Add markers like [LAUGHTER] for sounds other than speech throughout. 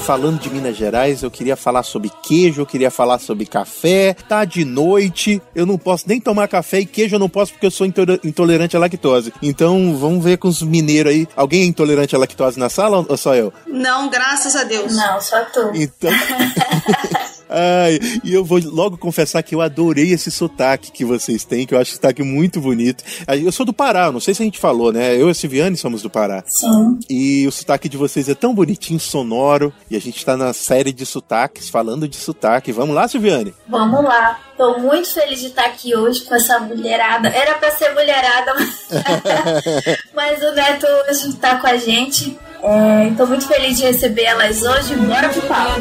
falando de Minas Gerais, eu queria falar sobre queijo, eu queria falar sobre café. Tá de noite, eu não posso nem tomar café e queijo eu não posso porque eu sou intolerante à lactose. Então, vamos ver com os mineiros aí. Alguém é intolerante à lactose na sala ou só eu? Não, graças a Deus. Não, só tu. Então. [LAUGHS] Ai, e eu vou logo confessar que eu adorei esse sotaque que vocês têm, que eu acho sotaque muito bonito. Eu sou do Pará, não sei se a gente falou, né? Eu e a Silviane somos do Pará. Sim. E o sotaque de vocês é tão bonitinho, sonoro, e a gente tá na série de sotaques, falando de sotaque. Vamos lá, Silviane? Vamos lá. Tô muito feliz de estar aqui hoje com essa mulherada. Era pra ser mulherada, [LAUGHS] mas o Neto hoje tá com a gente. Estou é, muito feliz de receber elas hoje. Bora pro papo.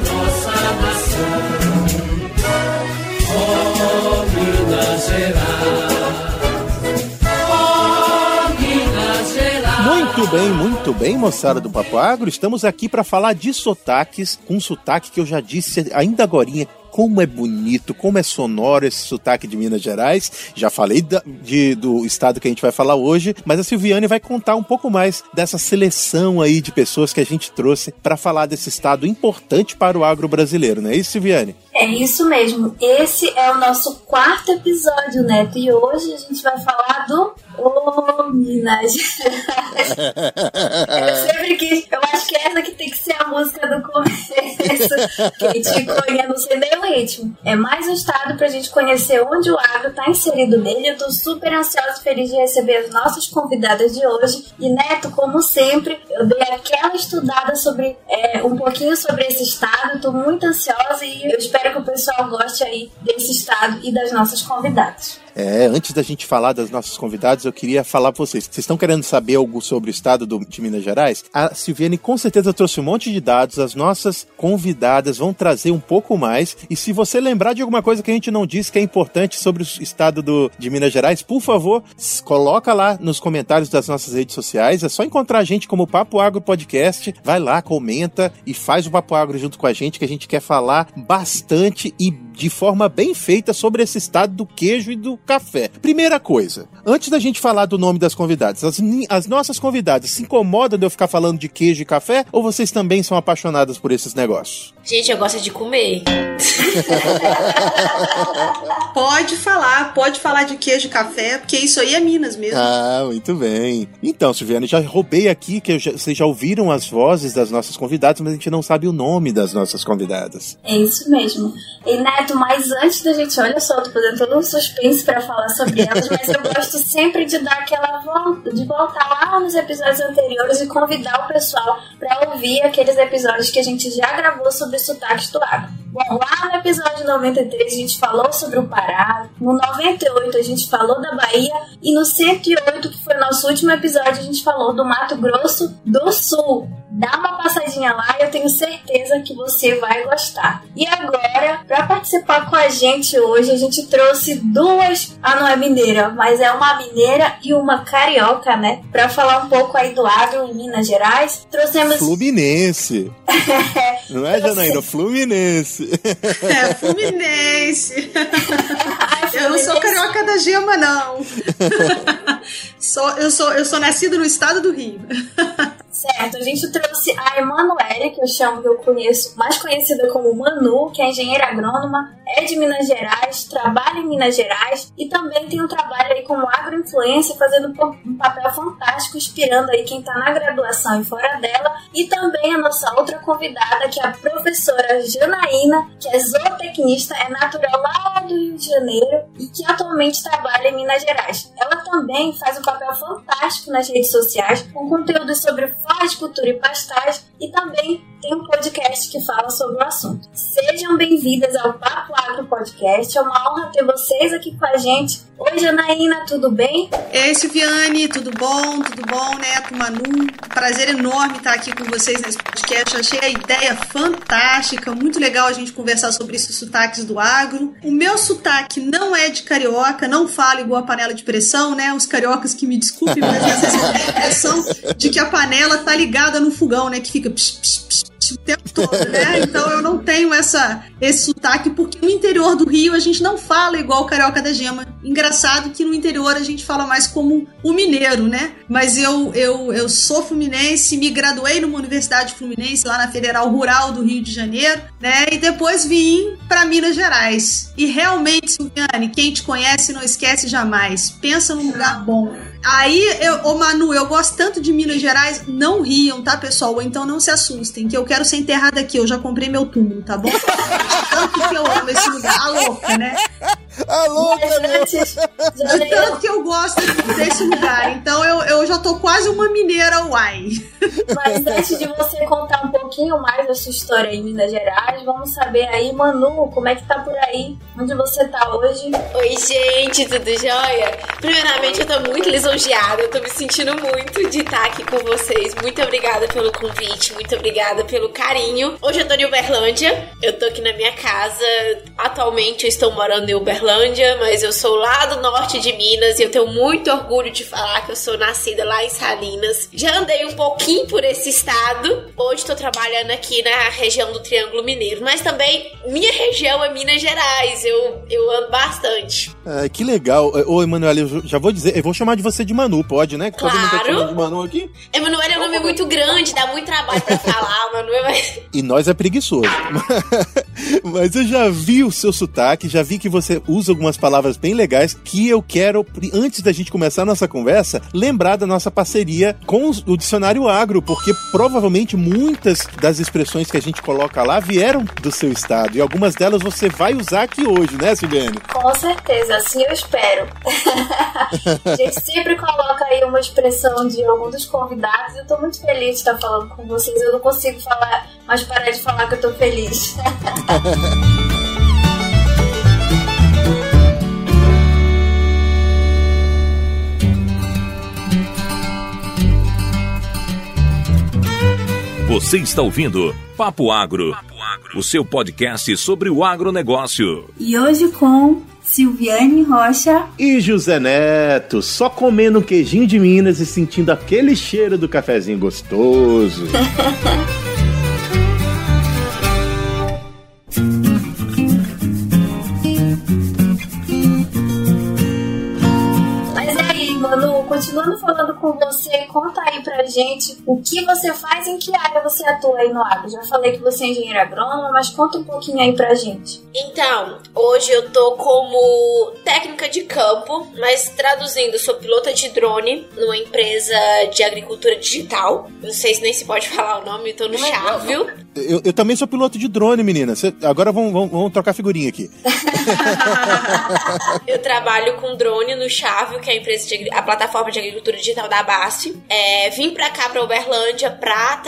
Muito bem, muito bem, moçada do Papo Agro. Estamos aqui para falar de sotaques, com um sotaque que eu já disse ainda agora como é bonito, como é sonoro esse sotaque de Minas Gerais. Já falei da, de, do estado que a gente vai falar hoje, mas a Silviane vai contar um pouco mais dessa seleção aí de pessoas que a gente trouxe para falar desse estado importante para o agro brasileiro, não é isso, Silviane? É isso mesmo. Esse é o nosso quarto episódio, Neto, e hoje a gente vai falar do Ô, Minas [LAUGHS] eu sempre quis. Eu acho que essa que tem que ser a música do começo. que te conhece, não sei nem o ritmo. É mais um estado pra gente conhecer onde o agro tá inserido nele. Eu tô super ansiosa e feliz de receber as nossas convidadas de hoje. E Neto, como sempre, eu dei aquela estudada sobre é, um pouquinho sobre esse estado. Eu tô muito ansiosa e eu espero que o pessoal goste aí desse estado e das nossas convidadas. É, antes da gente falar das nossas convidadas, eu queria falar para vocês. Vocês estão querendo saber algo sobre o estado do, de Minas Gerais? A Silviane com certeza trouxe um monte de dados. As nossas convidadas vão trazer um pouco mais. E se você lembrar de alguma coisa que a gente não disse que é importante sobre o estado do, de Minas Gerais, por favor, coloca lá nos comentários das nossas redes sociais. É só encontrar a gente como Papo Agro Podcast. Vai lá, comenta e faz o Papo Agro junto com a gente, que a gente quer falar bastante e de forma bem feita sobre esse estado do queijo e do café. Primeira coisa, antes da gente falar do nome das convidadas, as, as nossas convidadas se incomodam de eu ficar falando de queijo e café ou vocês também são apaixonadas por esses negócios? Gente, eu gosto de comer. [LAUGHS] pode falar, pode falar de queijo e café, porque isso aí é Minas mesmo. Ah, muito bem. Então, Silviane, já roubei aqui que já, vocês já ouviram as vozes das nossas convidadas, mas a gente não sabe o nome das nossas convidadas. É isso mesmo. E Neto, mas antes da gente, olha só, tô fazendo todo um suspense para falar sobre elas, mas eu gosto sempre de dar aquela volta, de voltar lá nos episódios anteriores e convidar o pessoal para ouvir aqueles episódios que a gente já gravou sobre sotaques do agro. Bom, lá no episódio 93 a gente falou sobre o Pará, no 98 a gente falou da Bahia e no 108, que foi o nosso último episódio, a gente falou do Mato Grosso do Sul. Dá uma passadinha lá e eu tenho certeza que você vai gostar. E agora, para participar com a gente hoje, a gente trouxe duas. Ah, não é mineira, mas é uma mineira e uma carioca, né? Para falar um pouco aí do agro em Minas Gerais. Trouxemos. Fluminense. [LAUGHS] não é, Janaína? Fluminense. É, Fluminense. [LAUGHS] Eu não sou carioca da gema, não. [LAUGHS] sou, eu, sou, eu sou nascido no estado do Rio. Certo, a gente trouxe a Emanuele, que eu chamo, que eu conheço, mais conhecida como Manu, que é engenheira agrônoma, é de Minas Gerais, trabalha em Minas Gerais e também tem um trabalho aí como agroinfluência, fazendo um papel fantástico, inspirando aí quem está na graduação e fora dela. E também a nossa outra convidada, que é a professora Janaína, que é zootecnista, é natural lá do Rio de Janeiro e que atualmente trabalha em Minas Gerais. Ela também faz um papel fantástico nas redes sociais, com conteúdo sobre faz cultura e pastagem e também tem um podcast que fala sobre o assunto. Sejam bem-vindas ao Papo Agro Podcast. É uma honra ter vocês aqui com a gente. Oi, Janaína, tudo bem? Ei, Silviane, tudo bom? Tudo bom, Neto, Manu? Prazer enorme estar aqui com vocês nesse podcast. Achei a ideia fantástica, muito legal a gente conversar sobre esses sotaques do agro. O meu sotaque não é de carioca, não falo igual a panela de pressão, né? Os cariocas que me desculpem, mas [LAUGHS] essa é a impressão de que a panela tá ligada no fogão, né? Que fica psh, psh, psh, o tempo todo, né? Então eu não tenho essa, esse sotaque, porque no interior do Rio a gente não fala igual o carioca da gema. Engraçado que no interior a gente fala mais como o mineiro, né? Mas eu, eu, eu sou fluminense, me graduei numa universidade fluminense lá na Federal Rural do Rio de Janeiro, né? E depois vim para Minas Gerais. E realmente, Silviane, quem te conhece não esquece jamais. Pensa num lugar bom. Aí, eu, ô Manu, eu gosto tanto de Minas Gerais, não riam, tá, pessoal? Ou então não se assustem, que eu quero ser enterrada aqui, eu já comprei meu túmulo, tá bom? tanto que eu amo esse lugar, a louca, né? A louca, De tanto que eu gosto desse lugar, então eu, tô quase uma mineira, uai. Mas antes de você contar um pouquinho mais da sua história em Minas Gerais, vamos saber aí, Manu, como é que tá por aí? Onde você tá hoje? Oi, gente, tudo jóia? Primeiramente, eu tô muito lisonjeada, eu tô me sentindo muito de estar aqui com vocês. Muito obrigada pelo convite, muito obrigada pelo carinho. Hoje eu tô em Uberlândia, eu tô aqui na minha casa. Atualmente eu estou morando em Uberlândia, mas eu sou lá do norte de Minas e eu tenho muito orgulho de falar que eu sou nascida lá em Salinas. Já andei um pouquinho por esse estado. Hoje estou trabalhando aqui na região do Triângulo Mineiro, mas também minha região é Minas Gerais. Eu, eu ando bastante. Ah, que legal. Ô, Emanuele, eu já vou dizer, eu vou chamar de você de Manu, pode, né? Claro. Todo mundo tá de Manu aqui. Emanuele é um nome muito grande, dá muito trabalho pra falar, Manu é... E nós é preguiçoso. [LAUGHS] Mas eu já vi o seu sotaque, já vi que você usa algumas palavras bem legais que eu quero, antes da gente começar a nossa conversa, lembrar da nossa parceria com o Dicionário Agro, porque provavelmente muitas das expressões que a gente coloca lá vieram do seu estado e algumas delas você vai usar aqui hoje, né, Silviane? Com certeza, assim eu espero. [LAUGHS] a gente sempre coloca aí uma expressão de algum dos convidados e eu tô muito feliz de estar falando com vocês. Eu não consigo falar, mas parar de falar que eu tô feliz. [LAUGHS] Você está ouvindo Papo Agro, o seu podcast sobre o agronegócio. E hoje com Silviane Rocha E José Neto, só comendo um queijinho de Minas e sentindo aquele cheiro do cafezinho gostoso. [LAUGHS] Continuando falando com você, conta aí pra gente o que você faz e em que área você atua aí no agro. Já falei que você é engenheiro agrônomo, mas conta um pouquinho aí pra gente. Então, hoje eu tô como técnica de campo, mas traduzindo, sou pilota de drone numa empresa de agricultura digital. Não sei se nem se pode falar o nome, tô no chá, viu? Eu, eu também sou piloto de drone, menina. Cê- agora vamos, vamos, vamos trocar figurinha aqui. [LAUGHS] Eu trabalho com drone no Chávio, que é a empresa de, a plataforma de agricultura digital da Basti. É, vim pra cá, pra Uberlândia, pra,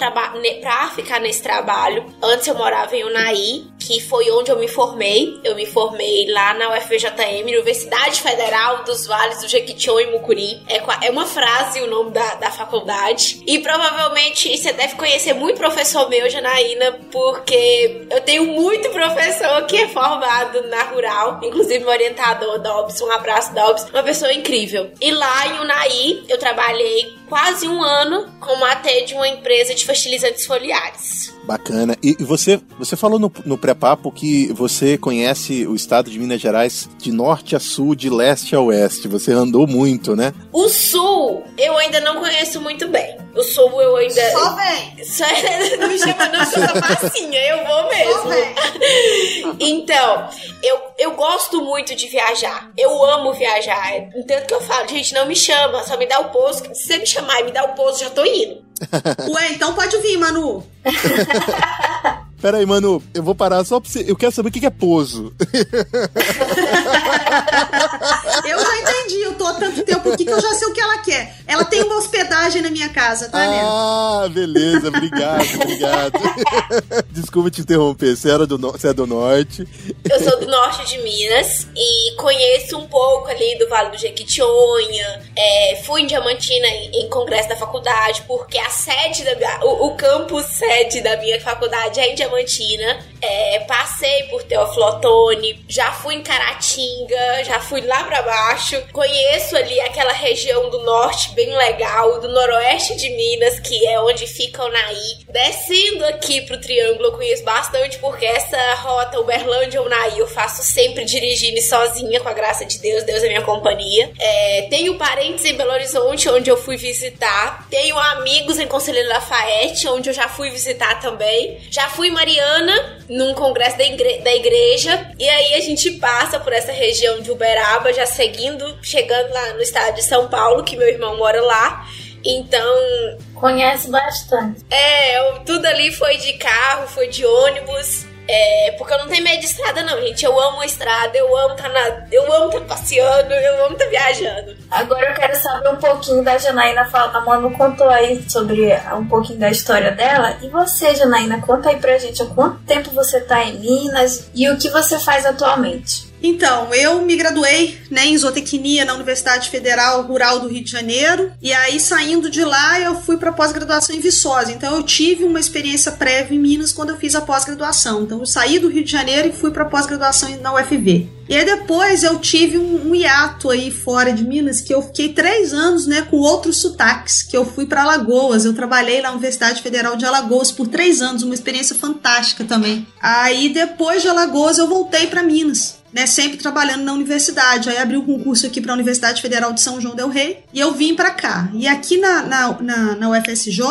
ficar nesse trabalho. Antes eu morava em Unai, que foi onde eu me formei. Eu me formei lá na UFVJM, Universidade Federal dos Vales do Jequitinhonha e Mucuri. É, é uma frase o nome da, da faculdade. E provavelmente você deve conhecer muito professor meu, Janaína, porque eu tenho muito professor que é formado na rural, inclusive meu orientador, Dobbs, um abraço, Dobbs, uma pessoa incrível. E lá em Unai, eu trabalhei quase um ano como AT de uma empresa de fertilizantes foliares. Bacana. E, e você, você falou no, no pré-papo que você conhece o estado de Minas Gerais de norte a sul, de leste a oeste. Você andou muito, né? O sul, eu ainda não conheço muito bem. O sul eu ainda. Só vem. Só, [LAUGHS] não me chama, não chama passinha, eu vou Só mesmo. Então, eu, eu gosto muito de viajar. Eu amo viajar. Tanto que eu falo, gente, não me chama, só me dá o posto. Se você me chamar e me dar o posto, já tô indo. [LAUGHS] Ué, então pode vir, Manu. [LAUGHS] Pera aí, mano, eu vou parar só pra você. Eu quero saber o que é pouso. Eu já entendi, eu tô há tanto tempo aqui que eu já sei o que ela quer. Ela tem uma hospedagem na minha casa, tá, né? Ah, beleza, obrigado, obrigado. [LAUGHS] Desculpa te interromper, você, era do, no- você é do norte. Eu sou do norte de Minas e conheço um pouco ali do Vale do Jequitinhonha. É, fui em Diamantina em, em congresso da faculdade, porque a sede da minha, o, o campus sede da minha faculdade é em Diamantina. É, passei por Teófilo Otoni, já fui em Caratinga, já fui lá para baixo. Conheço ali aquela região do norte bem legal, do noroeste de Minas, que é onde fica o Naí. Descendo aqui pro Triângulo, eu conheço bastante, porque essa rota Uberlândia ou Naí eu faço sempre dirigindo sozinha, com a graça de Deus, Deus é minha companhia. É, tenho parentes em Belo Horizonte, onde eu fui visitar. Tenho amigos em Conselheiro Lafayette, onde eu já fui visitar também. Já fui em Mariana, num congresso da, igre da igreja. E aí a gente passa por essa região de Uberaba, já seguindo, chegando lá no estado de São Paulo, que meu irmão mora lá. Então. Conhece bastante. É, tudo ali foi de carro, foi de ônibus. É, porque eu não tenho medo de estrada, não, gente. Eu amo a estrada, eu amo tá na, eu amo tá passeando, eu amo tá viajando. Agora eu quero saber um pouquinho da Janaína. A Manu contou aí sobre um pouquinho da história dela. E você, Janaína, conta aí pra gente há quanto tempo você tá em Minas e o que você faz atualmente. Então, eu me graduei né, em zootecnia na Universidade Federal Rural do Rio de Janeiro. E aí, saindo de lá, eu fui para pós-graduação em Viçosa. Então, eu tive uma experiência prévia em Minas quando eu fiz a pós-graduação. Então, eu saí do Rio de Janeiro e fui para pós-graduação na UFV. E aí depois eu tive um, um, hiato aí fora de Minas, que eu fiquei três anos, né, com outros sotaques, que eu fui para Alagoas. Eu trabalhei na Universidade Federal de Alagoas por três anos, uma experiência fantástica também. Aí depois de Alagoas eu voltei para Minas né, sempre trabalhando na universidade. Aí abri um concurso aqui para a Universidade Federal de São João del Rei e eu vim para cá. E aqui na, na, na, na UFSJ,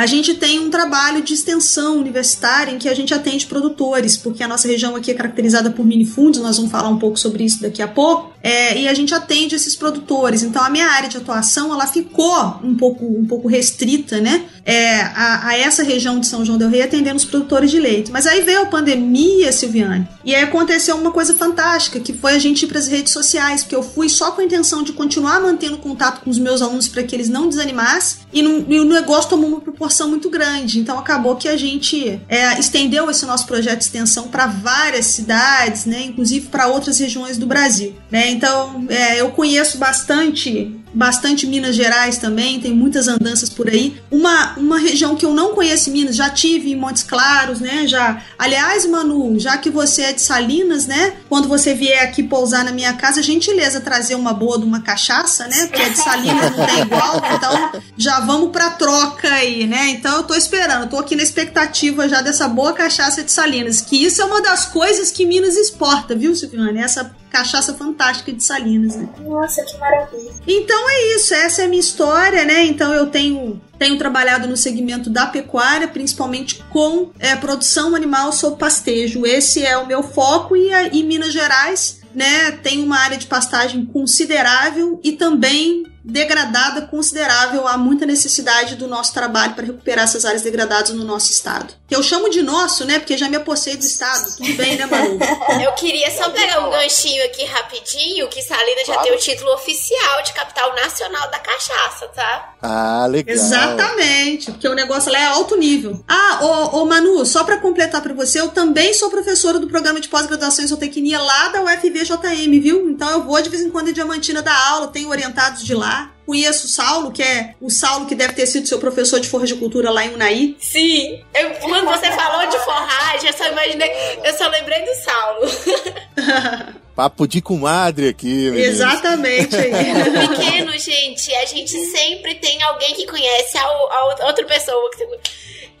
a gente tem um trabalho de extensão universitária em que a gente atende produtores, porque a nossa região aqui é caracterizada por minifundos, nós vamos falar um pouco sobre isso daqui a pouco, é, e a gente atende esses produtores. Então a minha área de atuação ela ficou um pouco, um pouco restrita, né, é, a, a, essa região de São João del Rei atendendo os produtores de leite. Mas aí veio a pandemia, Silviane, e aí aconteceu uma coisa fantástica, que foi a gente ir para as redes sociais, porque eu fui só com a intenção de continuar mantendo contato com os meus alunos para que eles não desanimassem, e, no, e o negócio tomou uma proporção muito grande. Então acabou que a gente é, estendeu esse nosso projeto de extensão para várias cidades, né, inclusive para outras regiões do Brasil. Né? Então é, eu conheço bastante bastante Minas Gerais também, tem muitas andanças por aí. Uma, uma região que eu não conheço Minas, já tive em Montes Claros, né? Já. Aliás, Manu, já que você é de Salinas, né? Quando você vier aqui pousar na minha casa, gentileza trazer uma boa de uma cachaça, né? Porque é de Salinas não tem igual, então já vamos pra troca aí, né? Então eu tô esperando, tô aqui na expectativa já dessa boa cachaça de Salinas, que isso é uma das coisas que Minas exporta, viu, Silviane? Essa cachaça fantástica de Salinas, né? Nossa, que maravilha. Então é isso, essa é a minha história, né? Então eu tenho tenho trabalhado no segmento da pecuária, principalmente com é, produção animal sob pastejo. Esse é o meu foco e, em Minas Gerais, né, tem uma área de pastagem considerável e também degradada considerável. Há muita necessidade do nosso trabalho para recuperar essas áreas degradadas no nosso estado. Que eu chamo de nosso, né? Porque já me apossei do estado. Tudo bem, né, Maru? [LAUGHS] Eu queria só pegar um ganchinho aqui rapidinho, que Salina já tem o título oficial de capital nacional da cachaça, tá? Ah, legal. Exatamente, porque o negócio lá é alto nível. Ah, ô, ô Manu, só para completar para você, eu também sou professora do programa de pós-graduação em zootecnia lá da UFVJM, viu? Então eu vou de vez em quando em Diamantina dar aula, tenho orientados de lá. Conheço o Saulo, que é o Saulo que deve ter sido seu professor de forragicultura lá em Unai. Sim. Eu, quando você falou de forragem, eu só imaginei. Eu só lembrei do Saulo. [LAUGHS] Papo de comadre aqui, menino. Exatamente. [LAUGHS] Pequeno, gente, a gente sempre tem alguém que conhece a, a outra pessoa.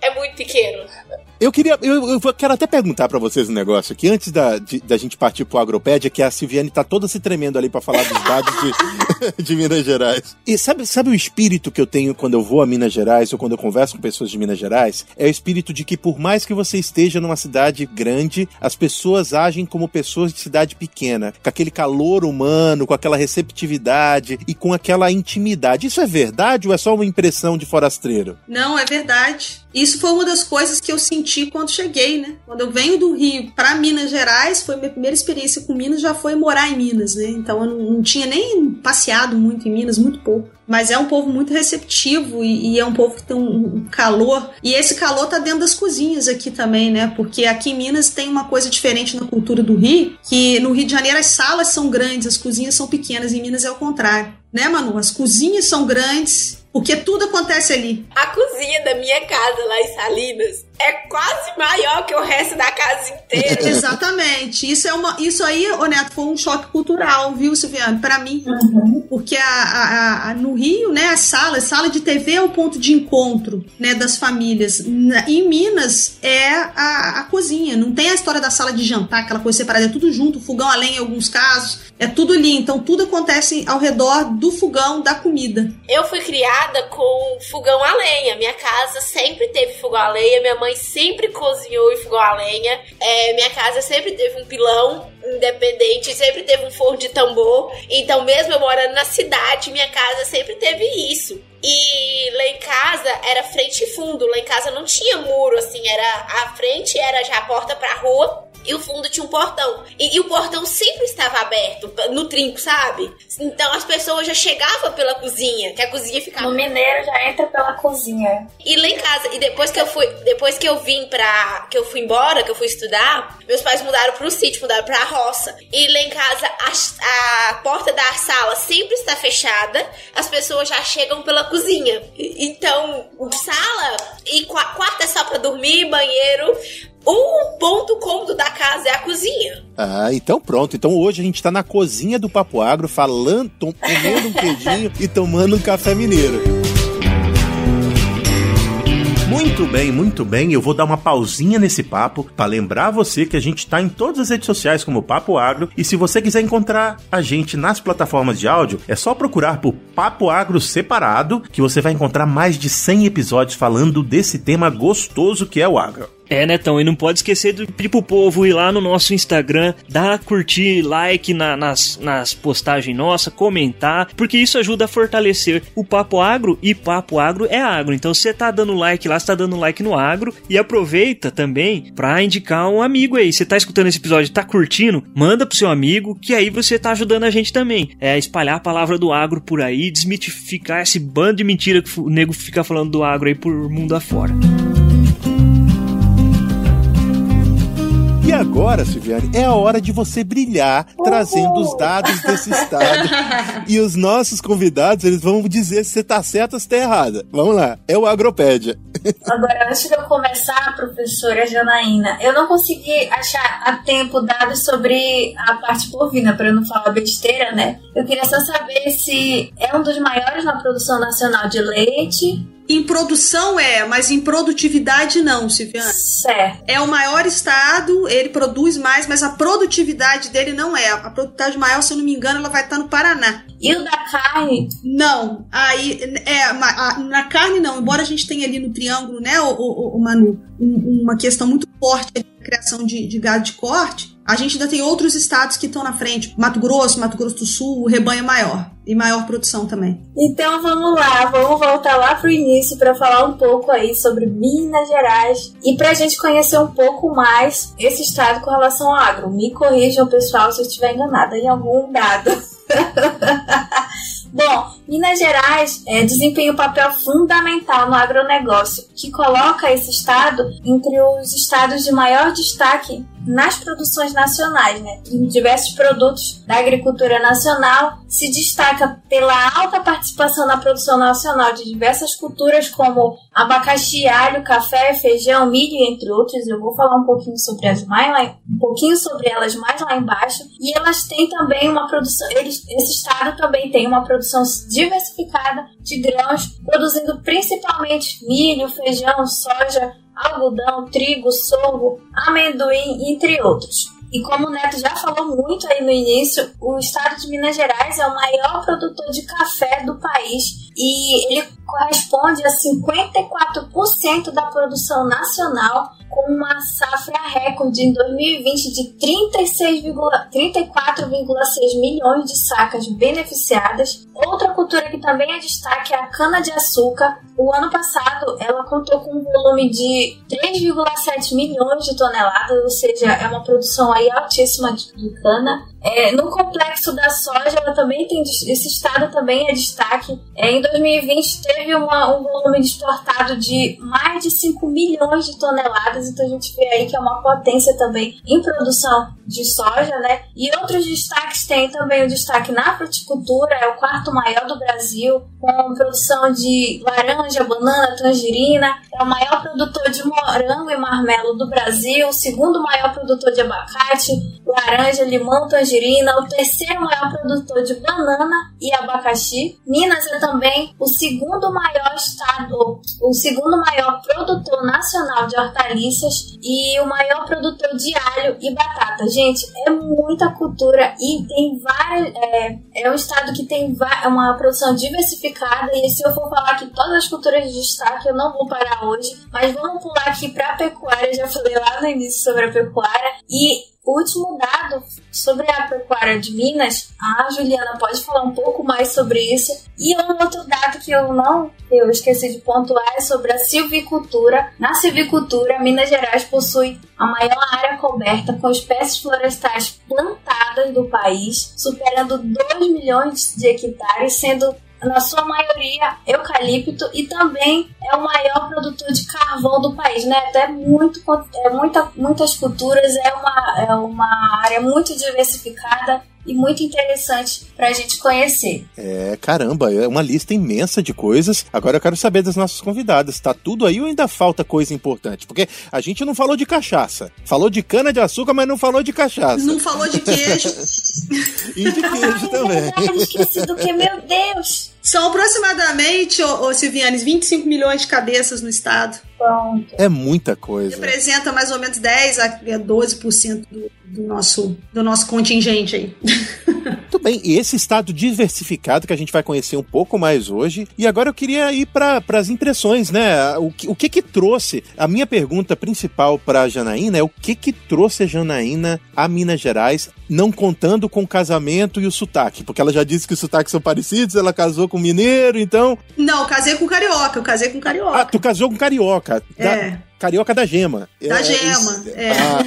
É muito pequeno. Eu queria. Eu, eu quero até perguntar para vocês um negócio aqui, antes da, de, da gente partir pro Agropédia, que a Silviane tá toda se tremendo ali para falar dos dados de, [LAUGHS] de Minas Gerais. E sabe, sabe o espírito que eu tenho quando eu vou a Minas Gerais ou quando eu converso com pessoas de Minas Gerais? É o espírito de que, por mais que você esteja numa cidade grande, as pessoas agem como pessoas de cidade pequena, com aquele calor humano, com aquela receptividade e com aquela intimidade. Isso é verdade ou é só uma impressão de forasteiro? Não, é verdade. Isso foi uma das coisas que eu senti quando cheguei, né? Quando eu venho do Rio para Minas Gerais, foi minha primeira experiência com Minas, já foi morar em Minas, né? Então eu não, não tinha nem passeado muito em Minas, muito pouco. Mas é um povo muito receptivo e, e é um povo que tem um, um, calor. E esse calor tá dentro das cozinhas aqui também, né? Porque aqui em Minas tem uma coisa diferente na cultura do Rio, que no Rio de Janeiro as salas são grandes, as cozinhas são pequenas, em Minas é o contrário. Né, Manu? As cozinhas são grandes porque tudo acontece ali. A cozinha da minha casa lá em Salinas é quase maior que o resto da casa inteira. [LAUGHS] Exatamente. Isso é uma, isso aí, ô Neto, foi um choque cultural, viu, Silviane? Para mim, uhum. porque a, a, a, no Rio, né, a sala, sala de TV é o ponto de encontro, né, das famílias. Na, em Minas é a, a cozinha. Não tem a história da sala de jantar, aquela coisa separada, é tudo junto, fogão a lenha em alguns casos, é tudo ali. Então tudo acontece ao redor do fogão da comida. Eu fui criada com fogão a lenha. Minha casa sempre teve fogão a lenha. Minha mãe sempre cozinhou em fogão a lenha. É, minha casa sempre teve um pilão independente, sempre teve um forno de tambor. Então, mesmo eu morando na cidade, minha casa sempre teve isso. E lá em casa era frente e fundo. Lá em casa não tinha muro, assim, era a frente era já a porta pra rua e o fundo tinha um portão. E, e, o portão sempre estava aberto, no trinco, sabe? Então as pessoas já chegavam pela cozinha, que a cozinha ficava. No mineiro já entra pela cozinha. E lá em casa, e depois que eu fui, depois que eu vim pra. que eu fui embora, que eu fui estudar, meus pais mudaram pro sítio, mudaram pra roça. E lá em casa, a, a porta da sala sempre está fechada, as pessoas já chegam pela cozinha. Então, sala e quarto é só pra dormir, banheiro, o ponto cômodo da casa é a cozinha. Ah, então pronto. Então hoje a gente tá na cozinha do Papo Agro, falando, comendo um queijinho [LAUGHS] e tomando um café mineiro. Muito bem, muito bem. Eu vou dar uma pausinha nesse papo para lembrar você que a gente está em todas as redes sociais como Papo Agro e se você quiser encontrar a gente nas plataformas de áudio, é só procurar por Papo Agro separado que você vai encontrar mais de 100 episódios falando desse tema gostoso que é o agro. É, Netão, e não pode esquecer de pedir pro povo ir lá no nosso Instagram, dar curtir, like na, nas, nas postagens nossas, comentar, porque isso ajuda a fortalecer o Papo Agro e Papo Agro é agro. Então você tá dando like lá, você tá dando like no agro e aproveita também pra indicar um amigo aí. Você tá escutando esse episódio, tá curtindo? Manda pro seu amigo, que aí você tá ajudando a gente também. É espalhar a palavra do agro por aí, desmitificar esse bando de mentira que o nego fica falando do agro aí por mundo afora. E agora, Silviane, é a hora de você brilhar trazendo os dados desse estado. e os nossos convidados, eles vão dizer se você tá certo ou se tá errada. Vamos lá, é o Agropédia. Agora, antes de eu começar, professora Janaína, eu não consegui achar a tempo dados sobre a parte bovina, para eu não falar besteira, né? Eu queria só saber se é um dos maiores na produção nacional de leite em produção é, mas em produtividade não, Silviane. Certo. É o maior estado, ele produz mais, mas a produtividade dele não é. A produtividade maior, se eu não me engano, ela vai estar no Paraná. E o da carne? Não. Aí, é, na carne não, embora a gente tenha ali no triângulo, né, o, o, o Manu, uma questão muito forte de criação de, de gado de corte, a gente ainda tem outros estados que estão na frente. Mato Grosso, Mato Grosso do Sul, o rebanho maior. E maior produção também. Então vamos lá, vamos voltar lá pro início para falar um pouco aí sobre Minas Gerais e para a gente conhecer um pouco mais esse estado com relação ao agro. Me corrijam, pessoal, se eu estiver enganada em algum dado. [LAUGHS] Bom, Minas Gerais é, desempenha um papel fundamental no agronegócio, que coloca esse estado entre os estados de maior destaque nas produções nacionais, né? Em diversos produtos da agricultura nacional se destaca pela alta participação na produção nacional de diversas culturas como abacaxi, alho, café, feijão, milho, entre outros. Eu vou falar um pouquinho sobre as mais lá, um pouquinho sobre elas mais lá embaixo. E elas têm também uma produção, eles, esse estado também tem uma produção diversificada de grãos, produzindo principalmente milho, feijão, soja, algodão, trigo, sorgo, amendoim, entre outros. E como o Neto já falou muito aí no início, o estado de Minas Gerais é o maior produtor de café do país e ele corresponde a 54% da produção nacional, com uma safra recorde em 2020 de 34,6 milhões de sacas beneficiadas. Outra cultura que também é destaque é a cana-de-açúcar. O ano passado ela contou com um volume de 3,7 milhões de toneladas, ou seja, é uma produção aí altíssima de cana. É, no complexo da soja, ela também tem esse estado também é destaque. É, em 2020 teve uma, um volume exportado de mais de 5 milhões de toneladas, então a gente vê aí que é uma potência também em produção de soja, né? E outros destaques tem também o destaque na fruticultura, é o quarto maior do Brasil com produção de laranja, banana, tangerina. É o maior produtor de morango e marmelo do Brasil, o segundo maior produtor de abacate, laranja, limão, tangerina, o terceiro maior produtor de banana e abacaxi. Minas é também o segundo maior estado, o segundo maior produtor nacional de hortaliças e o maior produtor de alho e batata. Gente, é muita cultura e tem várias. É, é um estado que tem uma produção diversificada. E se eu for falar aqui todas as culturas de destaque, eu não vou parar hoje. Mas vamos pular aqui para a pecuária. Já falei lá no início sobre a pecuária. E o último dado sobre a pecuária de Minas, a Juliana pode falar um pouco mais sobre isso. E um outro dado que eu não, eu esqueci de pontuar é sobre a silvicultura. Na silvicultura, Minas Gerais possui a maior área coberta com espécies florestais plantadas do país, superando 2 milhões de hectares, sendo na sua maioria eucalipto e também é o maior produtor de carvão do país, né? Até muito, é muita, muitas culturas, é uma, é uma área muito diversificada e muito interessante para a gente conhecer. É, caramba, é uma lista imensa de coisas. Agora eu quero saber das nossas convidadas. Tá tudo aí ou ainda falta coisa importante? Porque a gente não falou de cachaça. Falou de cana de açúcar, mas não falou de cachaça. Não falou de queijo. [LAUGHS] e de queijo também. Ai, esqueci do que, meu Deus! São aproximadamente, ô, ô Silvianes, 25 milhões de cabeças no estado. Pronto. É muita coisa. Representa mais ou menos 10 a 12% do, do, nosso, do nosso contingente aí. [LAUGHS] Muito bem, e esse estado diversificado que a gente vai conhecer um pouco mais hoje. E agora eu queria ir para as impressões, né? O que, o que que trouxe? A minha pergunta principal para a Janaína é o que que trouxe a Janaína a Minas Gerais, não contando com o casamento e o sotaque? Porque ela já disse que os sotaques são parecidos, ela casou com mineiro, então. Não, eu casei com carioca, eu casei com carioca. Ah, tu casou com carioca. É. Da, carioca da gema. Da é, gema, é. Ah,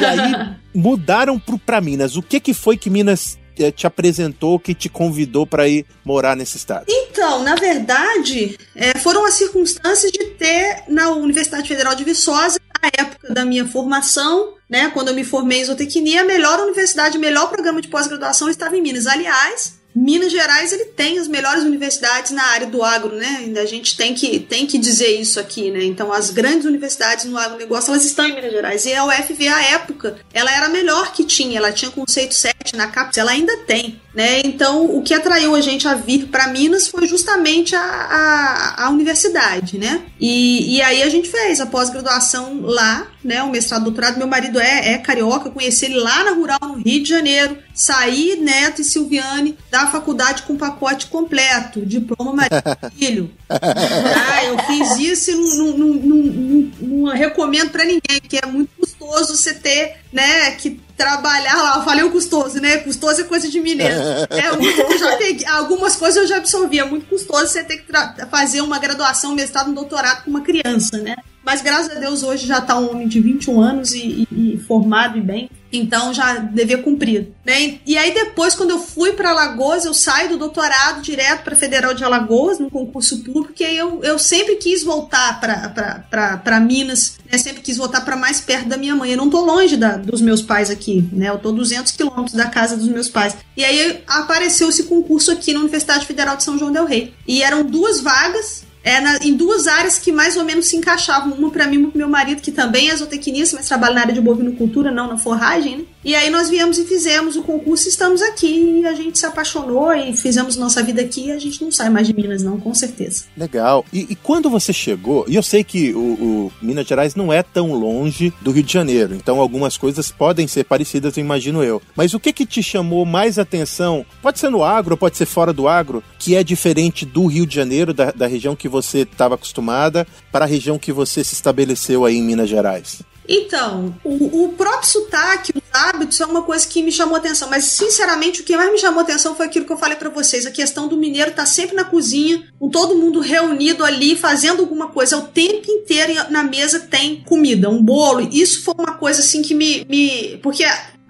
e aí mudaram pro, pra Minas. O que que foi que Minas eh, te apresentou, que te convidou para ir morar nesse estado? Então, na verdade, é, foram as circunstâncias de ter na Universidade Federal de Viçosa, na época da minha formação, né, quando eu me formei em zootecnia, a melhor universidade, o melhor programa de pós-graduação estava em Minas. Aliás, Minas Gerais ele tem as melhores universidades na área do agro, né? A gente tem que, tem que dizer isso aqui, né? Então, as grandes universidades no agronegócio, elas estão em Minas Gerais. E a UFV, à época, ela era a melhor que tinha. Ela tinha conceito 7 na CAPES, ela ainda tem, né? Então, o que atraiu a gente a vir para Minas foi justamente a, a, a universidade, né? E, e aí a gente fez a pós-graduação lá, né? O mestrado, doutorado. Meu marido é, é carioca, conheci ele lá na Rural, no Rio de Janeiro. Saí, Neto e Silviane, da faculdade com pacote completo, diploma marido e [LAUGHS] filho. Ah, eu fiz isso e não, não, não, não- recomendo pra ninguém, porque é muito custoso você ter, né, que trabalhar lá. Eu falei o custoso, né? Custoso é coisa de mineiro. [LAUGHS] É, eu já peguei, algumas coisas eu já absorvi. É muito custoso você ter que fazer uma graduação, mestrado, um doutorado com uma criança, né? Mas graças a Deus hoje já tá um homem de 21 anos e, e- e formado e bem. Então já devia cumprir, né? E aí depois, quando eu fui para Alagoas, eu saio do doutorado direto para Federal de Alagoas, num concurso público, e aí eu, eu sempre quis voltar para Minas, né? Sempre quis voltar para mais perto da minha mãe. Eu não tô longe da- dos meus pais aqui, né? Eu tô 200 quilômetros da casa dos meus pais. E aí apareceu esse concurso aqui na Universidade Federal de São João del Rei. E eram duas vagas é na- em duas áreas que mais ou menos se encaixavam. Uma para mim, uma pro meu marido, que também é zootecnista, mas trabalha na área de bovinocultura, não na forragem, né? E aí nós viemos e fizemos o concurso e estamos aqui. E a gente se apaixonou e fizemos nossa vida aqui e a gente não sai mais de Minas, não, com certeza. Legal. E, e quando você chegou, e eu sei que o, o Minas Gerais não é tão longe do Rio de Janeiro, então algumas coisas podem ser parecidas, imagino eu. Mas o que que te chamou mais atenção? Pode ser no agro, pode ser fora do agro, que é diferente do Rio de Janeiro, da, da região que você estava acostumada, para a região que você se estabeleceu aí em Minas Gerais. Então, o, o próprio sotaque, os hábitos, é uma coisa que me chamou atenção. Mas, sinceramente, o que mais me chamou atenção foi aquilo que eu falei pra vocês. A questão do mineiro tá sempre na cozinha, com todo mundo reunido ali, fazendo alguma coisa. O tempo inteiro na mesa tem comida, um bolo. Isso foi uma coisa, assim, que me... me... Porque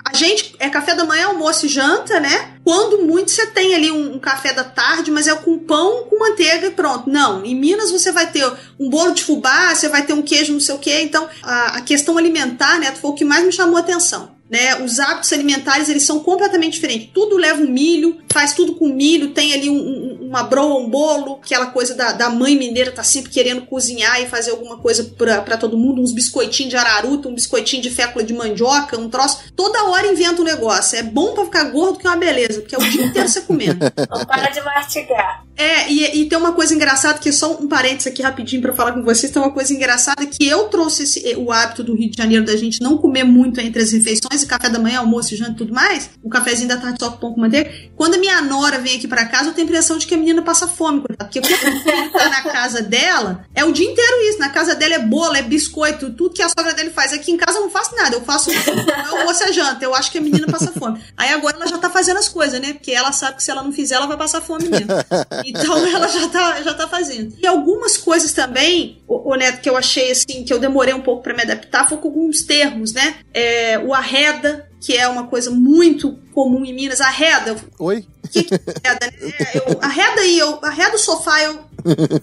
a gente é café da manhã, almoço e janta, né? Quando muito você tem ali um, um café da tarde, mas é com pão, com manteiga e pronto. Não, em Minas você vai ter um bolo de fubá, você vai ter um queijo, não sei o quê. Então, a, a questão alimentar, né, foi o que mais me chamou a atenção. Né? Os hábitos alimentares eles são completamente diferentes. Tudo leva um milho, faz tudo com milho, tem ali um, um, uma broa, um bolo, aquela coisa da, da mãe mineira tá sempre querendo cozinhar e fazer alguma coisa para todo mundo, uns biscoitinhos de araruta, um biscoitinho de fécula de mandioca, um troço. Toda hora inventa um negócio. É bom para ficar gordo que é uma beleza, porque é o dia inteiro você comendo. Não para de mastigar. É, e, e tem uma coisa engraçada, que só um parênteses aqui rapidinho para falar com vocês, tem uma coisa engraçada que eu trouxe esse, o hábito do Rio de Janeiro da gente não comer muito entre as refeições, e café da manhã, almoço, janta e tudo mais, o cafezinho da tarde só com pão com manteiga. Quando a minha nora vem aqui para casa, eu tenho a impressão de que a menina passa fome, porque quando tá na casa dela, é o dia inteiro isso, na casa dela é bolo, é biscoito, tudo que a sogra dele faz. Aqui em casa eu não faço nada, eu faço almoço e janta, eu acho que a menina passa fome. Aí agora ela já tá fazendo as coisas, né, porque ela sabe que se ela não fizer, ela vai passar fome mesmo. Então [LAUGHS] ela já tá, já tá fazendo. E algumas coisas também, o, o Neto, que eu achei assim, que eu demorei um pouco para me adaptar, foi com alguns termos, né? É, o arreda, que é uma coisa muito comum em Minas. Arreda. Oi? Que que arreda? É, eu, arreda aí, eu arreda o sofá, eu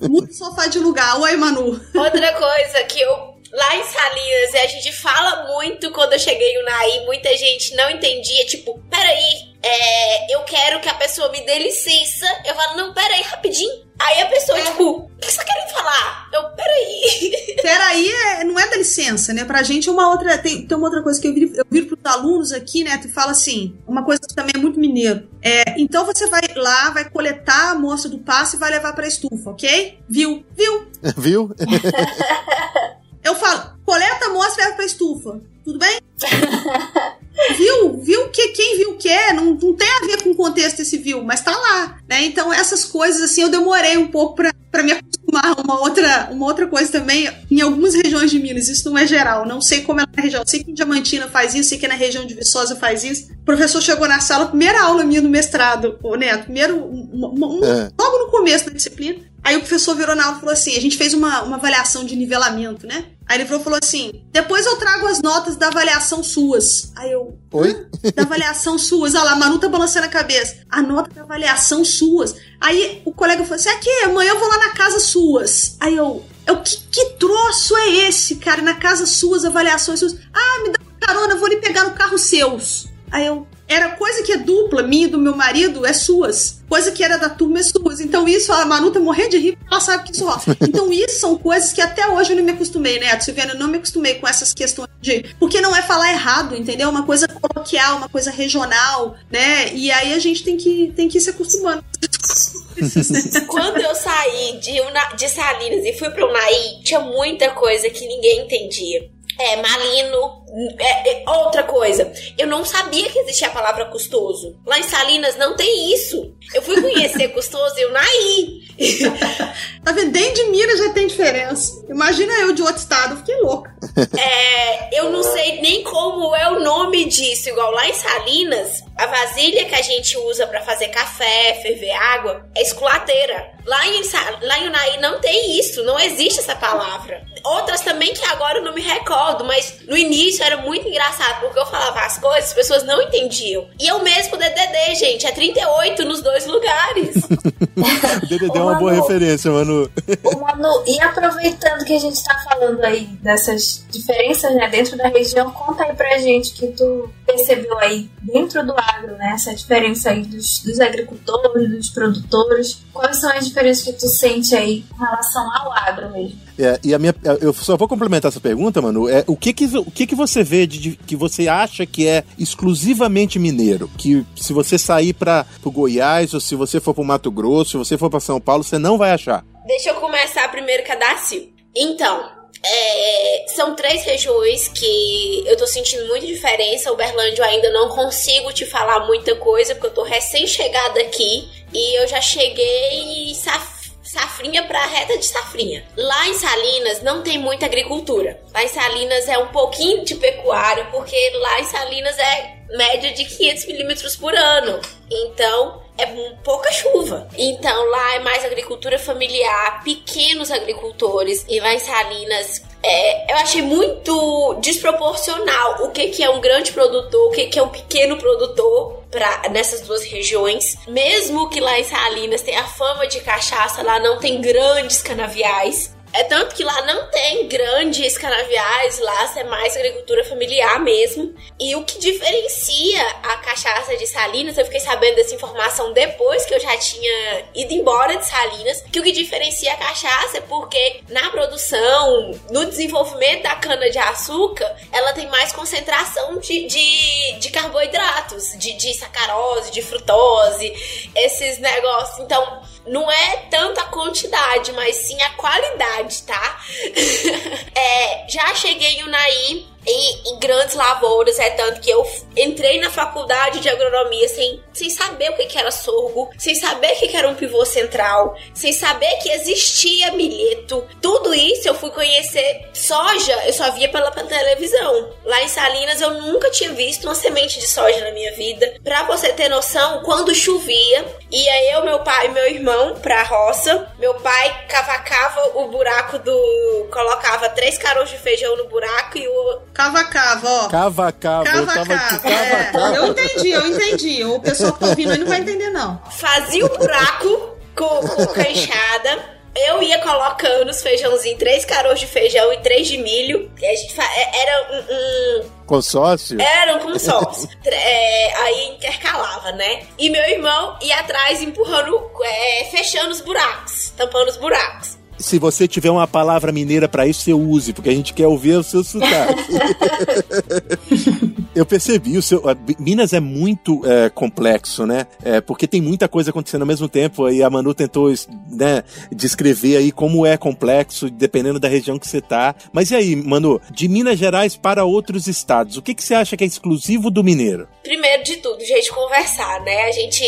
mudo o sofá de lugar. Oi, Manu. Outra coisa que eu Lá em Salinas, a gente fala muito quando eu cheguei no Naí, muita gente não entendia, tipo, peraí, é, eu quero que a pessoa me dê licença. Eu falo, não, peraí, rapidinho. Aí a pessoa, É. tipo, o que você tá querendo falar? Eu, peraí. [LAUGHS] Peraí, é, não é da licença, né? Pra gente é uma outra. Tem, tem uma outra coisa que eu viro, eu viro pros alunos aqui, né? Tu fala assim, uma coisa que também é muito mineiro. É, então você vai lá, vai coletar a amostra do passe e vai levar pra estufa, ok? Viu? Viu? [LAUGHS] Viu? [LAUGHS] Eu falo, coleta a amostra e leva pra estufa. Tudo bem? [LAUGHS] viu? Viu que quem viu quer, não, não tem a ver com o contexto esse viu, mas tá lá, né? Então essas coisas assim eu demorei um pouco pra, pra me acostumar. Uma outra, uma outra coisa também, em algumas regiões de Minas, isso não é geral, não sei como é na região. Sei que em Diamantina faz isso, sei que na região de Viçosa faz isso. O professor chegou na sala, primeira aula minha no mestrado, o Neto, primeiro, É. logo no começo da disciplina. Aí o professor virou na aula e falou assim: a gente fez uma, uma avaliação de nivelamento, né? Aí ele falou, falou assim: depois eu trago as notas da avaliação suas. Aí eu. Oi? Da avaliação suas. Olha lá, a Manu tá balançando a cabeça. A nota da avaliação suas. Aí o colega falou assim: aqui, amanhã eu vou lá na casa suas. Aí eu. Eu, que, que troço é esse, cara? Na casa suas, avaliações suas. Ah, me dá uma carona, eu vou lhe pegar no carro seus. Aí eu. Era coisa que é dupla, minha e do meu marido, é suas. Coisa que era da turma é suas. Então isso, a Manu tá morrendo de rir, ela sabe que isso rola. Então isso são coisas que até hoje eu não me acostumei, né? Silviana, eu não me acostumei com essas questões de... Porque não é falar errado, entendeu? Uma coisa coloquial, uma coisa regional, né? E aí a gente tem que, tem que ir se acostumando. [LAUGHS] Quando eu saí de, Una- de Salinas e fui pro Unaí, tinha muita coisa que ninguém entendia. É, malino. É, é, outra coisa, eu não sabia que existia a palavra custoso. Lá em Salinas não tem isso. Eu fui conhecer [LAUGHS] custoso em Unaí. [LAUGHS] Tá vendo? Dentro de Minas já tem diferença. Imagina eu de outro estado, eu fiquei louca. [LAUGHS] É, eu não sei nem como é o nome disso. Igual lá em Salinas, a vasilha que a gente usa pra fazer café, ferver água, é esculateira. Lá em, lá em Unaí não tem isso, não existe essa palavra. Outras também que agora eu não me recordo, mas no início era muito engraçado, porque eu falava as coisas, as pessoas não entendiam. E eu mesmo DDD, gente, é 38 nos dois lugares. [LAUGHS] O DDD é uma boa Manu. referência, Manu. Ô, Manu, e aproveitando que a gente tá falando aí dessas diferenças né, dentro da região, conta aí pra gente que tu percebeu aí dentro do agro, né? Essa diferença aí dos, dos agricultores, dos produtores. Quais são as diferenças que tu sente aí em relação ao agro mesmo? É, e a minha, eu só vou complementar essa pergunta, Manu. É, o que que, o que, que você vê de, de- que você acha que é exclusivamente mineiro? Que se você sair para o Goiás ou se você for para o Mato Grosso, se você for para São Paulo, você não vai achar. Deixa eu começar primeiro com a Darcy. Então, é, são três regiões que eu tô sentindo muita diferença. Uberlândia eu ainda não consigo te falar muita coisa, porque eu tô recém-chegada aqui e eu já cheguei saf safrinha pra reta de safrinha. Lá em Salinas não tem muita agricultura. Lá em Salinas é um pouquinho de pecuária, porque lá em Salinas é média de 500 milímetros por ano. Então, é pouca chuva. Então, lá é mais agricultura familiar, pequenos agricultores. E lá em Salinas, é, eu achei muito desproporcional o que, que é um grande produtor, o que, que é um pequeno produtor pra, nessas duas regiões. Mesmo que lá em Salinas tenha a fama de cachaça, lá não tem grandes canaviais. É tanto que lá não tem grandes canaviais, lá é mais agricultura familiar mesmo. E o que diferencia a cachaça de Salinas, eu fiquei sabendo dessa informação depois que eu já tinha ido embora de Salinas, que o que diferencia a cachaça é porque na produção, no desenvolvimento da cana de açúcar, ela tem mais concentração de, de, de carboidratos, de, de sacarose, de frutose, esses negócios. Então, não é tanto a quantidade, mas sim a qualidade, tá? [LAUGHS] é, já cheguei em Unai em, em, grandes lavouras, é tanto que eu entrei na faculdade de agronomia sem, sem saber o que, que era sorgo, sem saber o que, que era um pivô central, sem saber que existia milheto. Tudo isso eu fui conhecer soja, eu só via pela televisão. Lá em Salinas eu nunca tinha visto uma semente de soja na minha vida. Pra você ter noção, quando chovia, ia eu, meu pai e meu irmão pra roça, meu pai cavacava o buraco do. colocava três caroços de feijão no buraco e o Cava-cava, ó. Cava-cava. Cava-cava. É, eu entendi, eu entendi. O pessoal que tá ouvindo aí não vai entender, não. Fazia um buraco com, com canchada. Eu ia colocando os feijãozinhos, três caroços de feijão e três de milho. E a gente fa... É, era um, um... Consórcio? Era um consórcio. [LAUGHS] é, aí intercalava, né? E meu irmão ia atrás empurrando, é, fechando os buracos, tampando os buracos se você tiver uma palavra mineira para isso, você use, porque a gente quer ouvir o seu sotaque. [LAUGHS] Eu percebi, o seu, Minas é muito é, complexo, né? É, porque tem muita coisa acontecendo ao mesmo tempo, e a Manu tentou né, descrever aí como é complexo, dependendo da região que você tá. Mas e aí, Manu, de Minas Gerais para outros estados, o que, que você acha que é exclusivo do mineiro? Primeiro de tudo, gente, conversar, né? A gente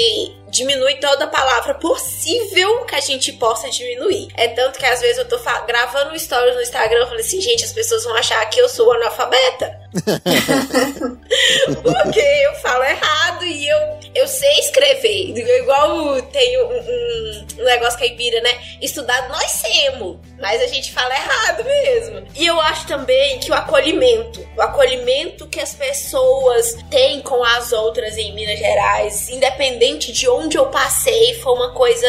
diminui toda palavra possível que a gente possa diminuir. É tanto que às vezes eu tô gravando stories no Instagram e falo assim, gente, as pessoas vão achar que eu sou analfabeta. [LAUGHS] Porque eu falo errado e eu, eu sei escrever. Igual tem um, um, negócio caipira, né? Estudado nós temos, mas a gente fala errado mesmo. E eu acho também que o acolhimento, o acolhimento que as pessoas têm com as outras em Minas Gerais, independente de onde eu passei, foi uma coisa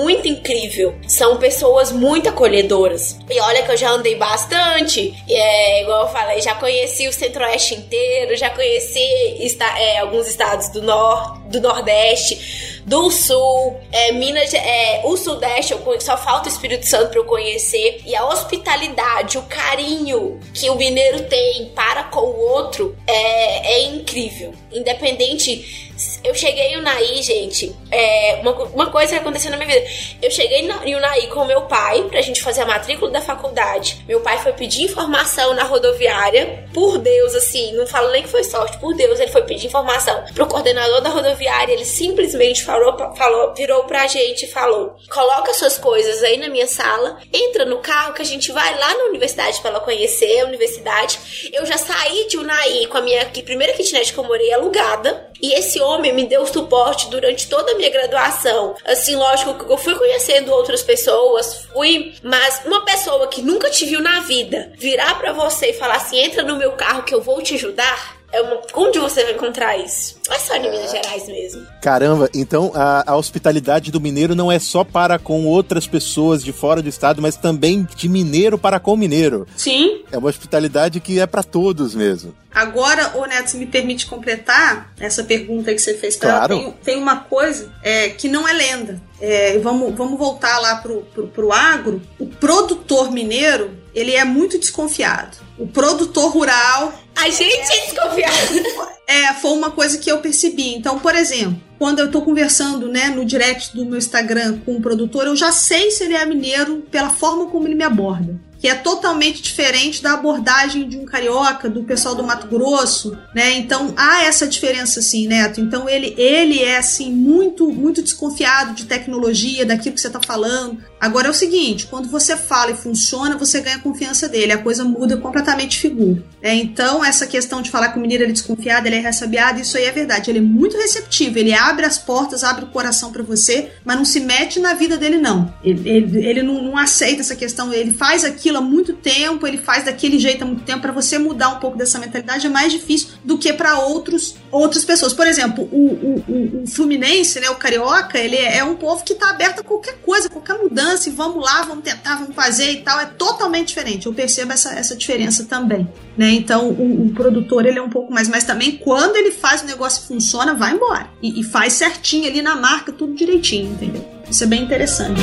muito incrível. São pessoas muito acolhedoras. E olha que eu já andei bastante. E é, igual eu falei, já conheci o Centro-Oeste inteiro, já conheci esta, é, alguns estados do, nor do Nordeste, do Sul, é, Minas, é, o Sudeste, eu só falta o Espírito Santo para eu conhecer. E a hospitalidade, o carinho que o mineiro tem para com o outro é, é incrível. Independente eu cheguei em Unai, gente. É, uma, uma coisa que aconteceu na minha vida. Eu cheguei em Unai com meu pai pra gente fazer a matrícula da faculdade. Meu pai foi pedir informação na rodoviária. Por Deus, assim, não falo nem que foi sorte. Por Deus, ele foi pedir informação pro coordenador da rodoviária. Ele simplesmente falou, falou virou pra gente e falou: coloca suas coisas aí na minha sala, entra no carro que a gente vai lá na universidade pra ela conhecer a universidade. Eu já saí de Unai com a minha primeira kitnet que eu morei alugada. E esse homem me deu suporte durante toda a minha graduação. Assim, lógico que eu fui conhecendo outras pessoas, fui, mas uma pessoa que nunca te viu na vida virar para você e falar assim: entra no meu carro que eu vou te ajudar. É uma... Onde você vai encontrar isso? É só em Minas Gerais mesmo. Caramba, então a, a, hospitalidade do mineiro não é só para com outras pessoas de fora do estado, mas também de mineiro para com mineiro. Sim. É uma hospitalidade que é para todos mesmo. Agora, o Neto, se me permite completar essa pergunta que você fez para claro. ela, tem, tem uma coisa é, que não é lenda. É, vamos, vamos voltar lá pro, pro, pro agro. O produtor mineiro, ele é muito desconfiado. O produtor rural a gente é desconfiado. É, foi uma coisa que eu percebi. Então, por exemplo, quando eu tô conversando, né, no direct do meu Instagram com o um produtor, eu já sei se ele é mineiro pela forma como ele me aborda que é totalmente diferente da abordagem de um carioca, do pessoal do Mato Grosso, né? Então há essa diferença sim, Neto. Então ele, ele é assim muito muito desconfiado de tecnologia, daquilo que você está falando. Agora é o seguinte, quando você fala e funciona, você ganha a confiança dele, a coisa muda completamente de figura. É, então essa questão de falar que o mineiro é desconfiado, ele é ressabiado, isso aí é verdade. Ele é muito receptivo, ele abre as portas, abre o coração para você, mas não se mete na vida dele, não. Ele, ele, ele não, não, aceita essa questão. Ele faz aquilo há muito tempo, ele faz daquele jeito há muito tempo. Para você mudar um pouco dessa mentalidade é mais difícil do que para outros outras pessoas. Por exemplo, o, o, o, Fluminense, né, o Carioca, ele é, é um povo que está aberto a qualquer coisa, qualquer mudança, e vamos lá, vamos tentar, vamos fazer e tal. É totalmente diferente. Eu percebo essa, essa diferença também. Né? Então, o, o produtor ele é um pouco mais, mas também quando ele faz o negócio funciona, vai embora. E, e faz certinho ali na marca, tudo direitinho, entendeu? Isso é bem interessante.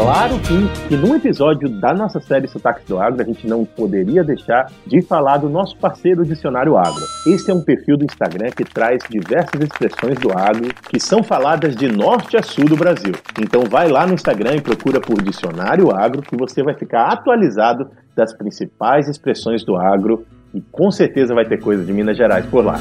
Claro que, que num episódio da nossa série Sotaques do Agro, a gente não poderia deixar de falar do nosso parceiro Dicionário Agro. Esse é um perfil do Instagram que traz diversas expressões do agro que são faladas de norte a sul do Brasil. Então vai lá no Instagram e procura por Dicionário Agro que você vai ficar atualizado das principais expressões do agro e com certeza vai ter coisa de Minas Gerais por lá.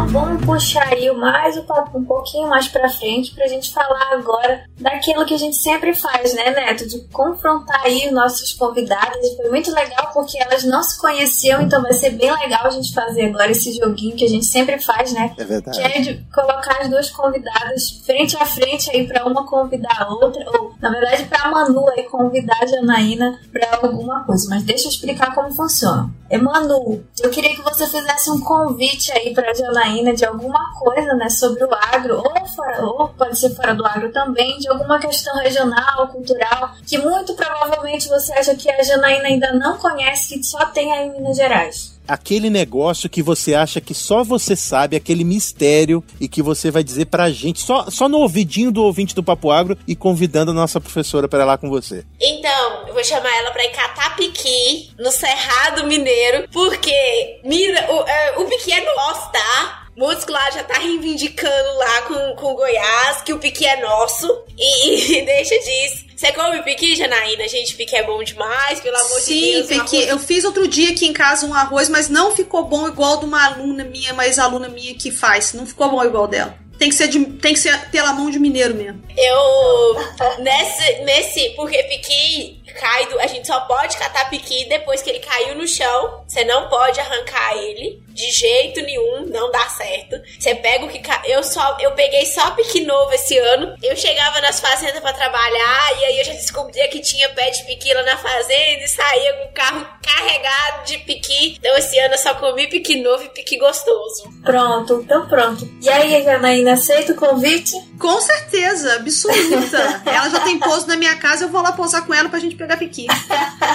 Então vamos puxar aí mais o papo um pouquinho mais pra frente pra gente falar agora daquilo que a gente sempre faz, né, Neto? De confrontar aí nossos convidados. Foi muito legal porque elas não se conheciam, então vai ser bem legal a gente fazer agora esse joguinho que a gente sempre faz, né? É verdade. Que é de colocar as duas convidadas frente a frente aí pra uma convidar a outra, ou na verdade pra Manu aí convidar a Janaína pra alguma coisa. Mas deixa eu explicar como funciona. É Manu, eu queria que você fizesse um convite aí pra Janaína Janaína de alguma coisa, né, sobre o agro, ou, fora, ou pode ser fora do agro também, de alguma questão regional, cultural, que muito provavelmente você acha que a Janaína ainda não conhece, que só tem aí em Minas Gerais aquele negócio que você acha que só você sabe, aquele mistério e que você vai dizer pra gente, só, só no ouvidinho do ouvinte do Papo Agro e convidando a nossa professora para lá com você. Então, eu vou chamar ela pra ir catar piqui no Cerrado Mineiro, porque mira, o, é, o piqui é nosso, tá? Músico lá já tá reivindicando lá com, com Goiás que o piqui é nosso. E, e [LAUGHS] deixa disso. Você come piqui, Janaína? Gente, piqui é bom demais, pelo amor Sim, de Deus. Sim, piqui. Eu fiz outro dia aqui em casa um arroz, mas não ficou bom igual de uma aluna minha, mas aluna minha que faz. Não ficou bom igual dela. Tem que ser, de, tem que ser pela mão de mineiro mesmo. Eu. Nesse. nesse porque piqui cai do, a gente só pode catar piqui depois que ele caiu no chão. Você não pode arrancar ele de jeito nenhum, não dá certo. Você pega o que eu só eu peguei só piqui novo esse ano. Eu chegava nas fazendas para trabalhar e aí eu já descobria que tinha pé de piqui lá na fazenda e saía com o carro carregado de piqui. Então esse ano eu só comi piqui novo e piqui gostoso. Pronto, então pronto. E aí, Janaína, aceita o convite? Com certeza, absoluta. [LAUGHS] ela já tem pouso na minha casa, eu vou lá pousar com ela pra gente pegar piqui.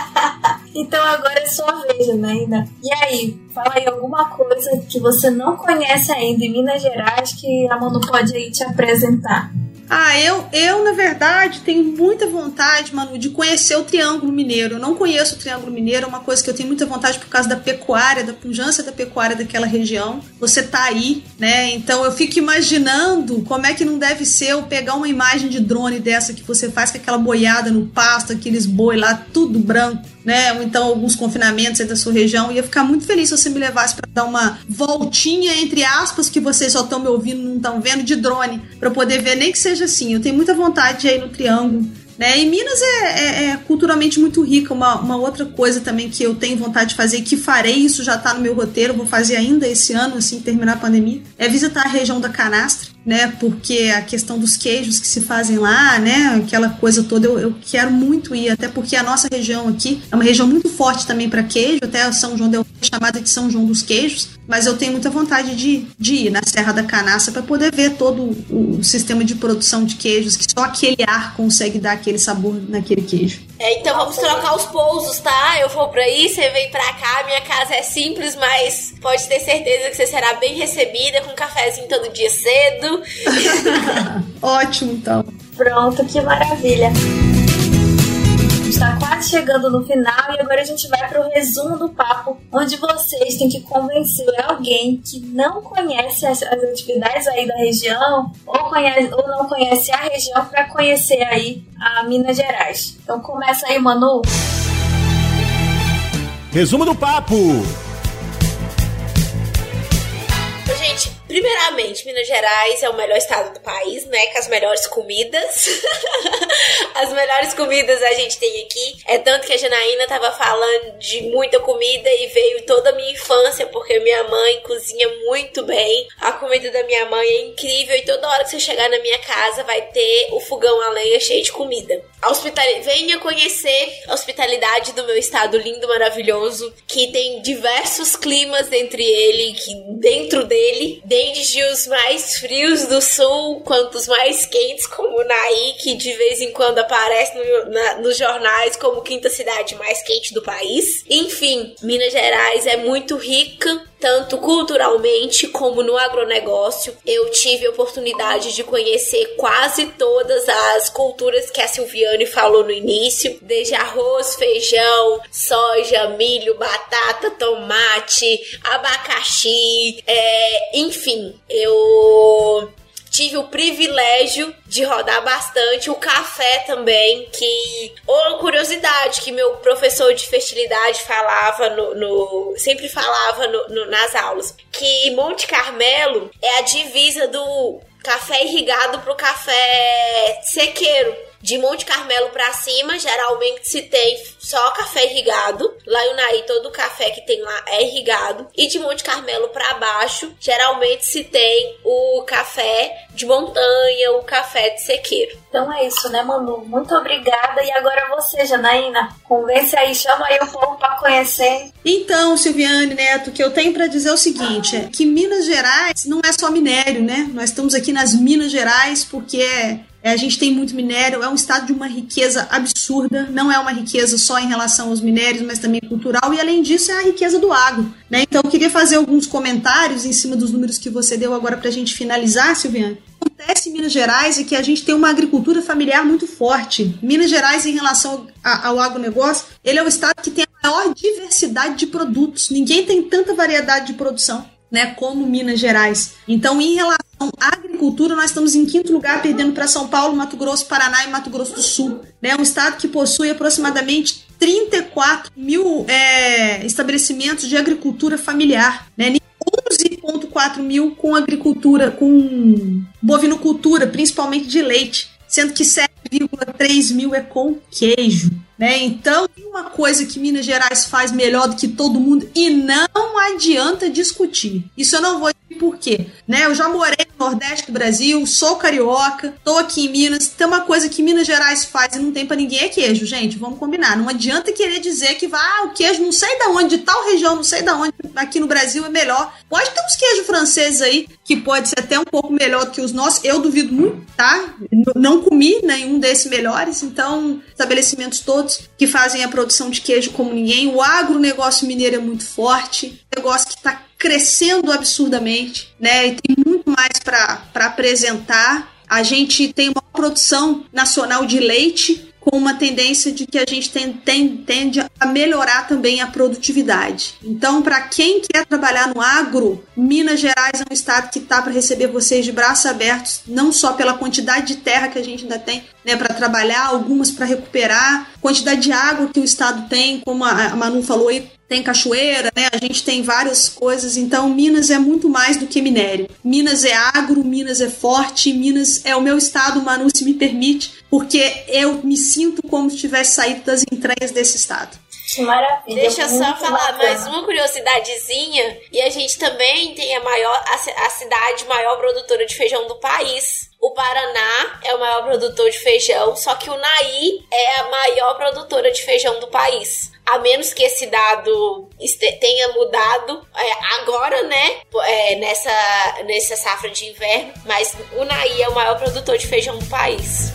[LAUGHS] então agora é sua vez, Janaína. E aí, fala aí alguma coisa que você não conhece ainda em Minas Gerais que a Manu pode aí te apresentar. Ah, eu, eu, na verdade, tenho muita vontade, Manu, de conhecer o Triângulo Mineiro. Eu não conheço o Triângulo Mineiro, é uma coisa que eu tenho muita vontade por causa da pecuária, da pujança da pecuária daquela região. Você tá aí, né? Então eu fico imaginando como é que não deve ser eu pegar uma imagem de drone dessa que você faz com aquela boiada no pasto, aqueles boi lá, tudo branco né? Ou então alguns confinamentos aí da sua região. Ia ficar muito feliz se você me levasse para dar uma voltinha, entre aspas, que vocês só estão me ouvindo, não estão vendo, de drone, para poder ver, nem que seja assim. Eu tenho muita vontade de ir no Triângulo. Né? E Minas é, é, é, culturalmente muito rica. Uma, uma outra coisa também que eu tenho vontade de fazer, que farei, isso já está no meu roteiro, vou fazer ainda esse ano, assim, terminar a pandemia, é visitar a região da Canastra né? Porque a questão dos queijos que se fazem lá, né? Aquela coisa toda, eu, eu quero muito ir, até porque a nossa região aqui é uma região muito forte também para queijo, até São João deu chamada de São João dos Queijos, mas eu tenho muita vontade de, de ir na Serra da Canaça para poder ver todo o, o sistema de produção de queijos, que só aquele ar consegue dar aquele sabor naquele queijo. É, então vamos trocar os pousos, tá? Eu vou pra aí, você vem pra cá. Minha casa é simples, mas pode ter certeza que você será bem recebida com um cafezinho todo dia cedo. [LAUGHS] Ótimo, então. Pronto, que maravilha quase chegando no final e agora a gente vai para o resumo do papo, onde vocês têm que convencer alguém que não conhece as, as atividades aí da região ou, conhece, ou não conhece a região para conhecer aí a Minas Gerais. Então começa aí, Manu. Resumo do papo. Gente, Primeiramente, Minas Gerais é o melhor estado do país, né? Com as melhores comidas. [LAUGHS] as melhores comidas a gente tem aqui. É tanto que a Janaína tava falando de muita comida e veio toda a minha infância, porque minha mãe cozinha muito bem. A comida da minha mãe é incrível e toda hora que você chegar na minha casa vai ter o fogão a lenha cheio de comida. Hospital... Venha conhecer a hospitalidade do meu estado lindo, maravilhoso, que tem diversos climas entre ele, que dentro dele, desde os mais frios do sul, quanto os mais quentes, como Naí, que de vez em quando aparece no, na, nos jornais como quinta cidade mais quente do país. Enfim, Minas Gerais é muito rica tanto culturalmente como no agronegócio. Eu tive a oportunidade de conhecer quase todas as culturas que a Silviane falou no início, desde arroz, feijão, soja, milho, batata, tomate, abacaxi, é, enfim, eu tive o privilégio de rodar bastante o café também, que ou curiosidade que meu professor de fertilidade falava no, no sempre falava no, no, nas aulas, que Monte Carmelo é a divisa do café irrigado pro café sequeiro. De Monte Carmelo para cima, geralmente se tem só café irrigado. Lá em Unaí, todo o café que tem lá é irrigado. E de Monte Carmelo para baixo, geralmente se tem o café de montanha, o café de sequeiro. Então é isso, né, Manu? Muito obrigada. E agora você, Janaína, convence aí, chama aí o povo para conhecer. Então, Silviane Neto, o que eu tenho para dizer é o seguinte: é que Minas Gerais não é só minério, né? Nós estamos aqui nas Minas Gerais porque é, a gente tem muito minério, é um estado de uma riqueza absurda, não é uma riqueza só em relação aos minérios, mas também cultural, e além disso é a riqueza do agro. Né? Então eu queria fazer alguns comentários em cima dos números que você deu agora para a gente finalizar, que acontece em Minas Gerais é que a gente tem uma agricultura familiar muito forte. Minas Gerais, em relação ao agronegócio, ele é o estado que tem a maior diversidade de produtos. Ninguém tem tanta variedade de produção né, como Minas Gerais. Então, em relação agricultura, nós estamos em quinto lugar, perdendo para São Paulo, Mato Grosso, Paraná e Mato Grosso do Sul. Né, um estado que possui aproximadamente 34 mil é, estabelecimentos de agricultura familiar. Né, 11,4 mil com agricultura, com bovinocultura, principalmente de leite, sendo que 7,3 mil é com queijo. Né? Então, uma coisa que Minas Gerais faz melhor do que todo mundo e não adianta discutir. Isso eu não vou por quê. Né? Eu já morei no Nordeste do Brasil, sou carioca, tô aqui em Minas. Tem uma coisa que Minas Gerais faz e não tem para ninguém é queijo, gente. Vamos combinar. Não adianta querer dizer que vai, ah, o queijo não sei da onde, de tal região, não sei da onde, aqui no Brasil é melhor. Pode ter uns queijos franceses aí que pode ser até um pouco melhor do que os nossos. Eu duvido muito, tá? Não comi nenhum desses melhores, então estabelecimentos todos que fazem a produção de queijo como ninguém. O agronegócio mineiro é muito forte, negócio que está crescendo absurdamente, né? E tem muito mais para apresentar. A gente tem uma produção nacional de leite, com uma tendência de que a gente tem, tem, tende a melhorar também a produtividade. Então, para quem quer trabalhar no agro, Minas Gerais é um estado que está para receber vocês de braços abertos, não só pela quantidade de terra que a gente ainda tem né, para trabalhar, algumas para recuperar, quantidade de água que o estado tem, como a Manu falou aí, tem cachoeira, né? A gente tem várias coisas. Então, Minas é muito mais do que minério. Minas é agro, Minas é forte, Minas é o meu estado, Manu, se me permite, porque eu me sinto como se tivesse saído das entranhas desse estado. Que maravilha. Deixa eu só falar bacana. mais uma curiosidadezinha. E a gente também tem a maior a, a cidade maior produtora de feijão do país. O Paraná é o maior produtor de feijão, só que o Naí é a maior produtora de feijão do país a menos que esse dado tenha mudado é, agora, né? É, nessa, nessa safra de inverno, mas o Naí é o maior produtor de feijão do país.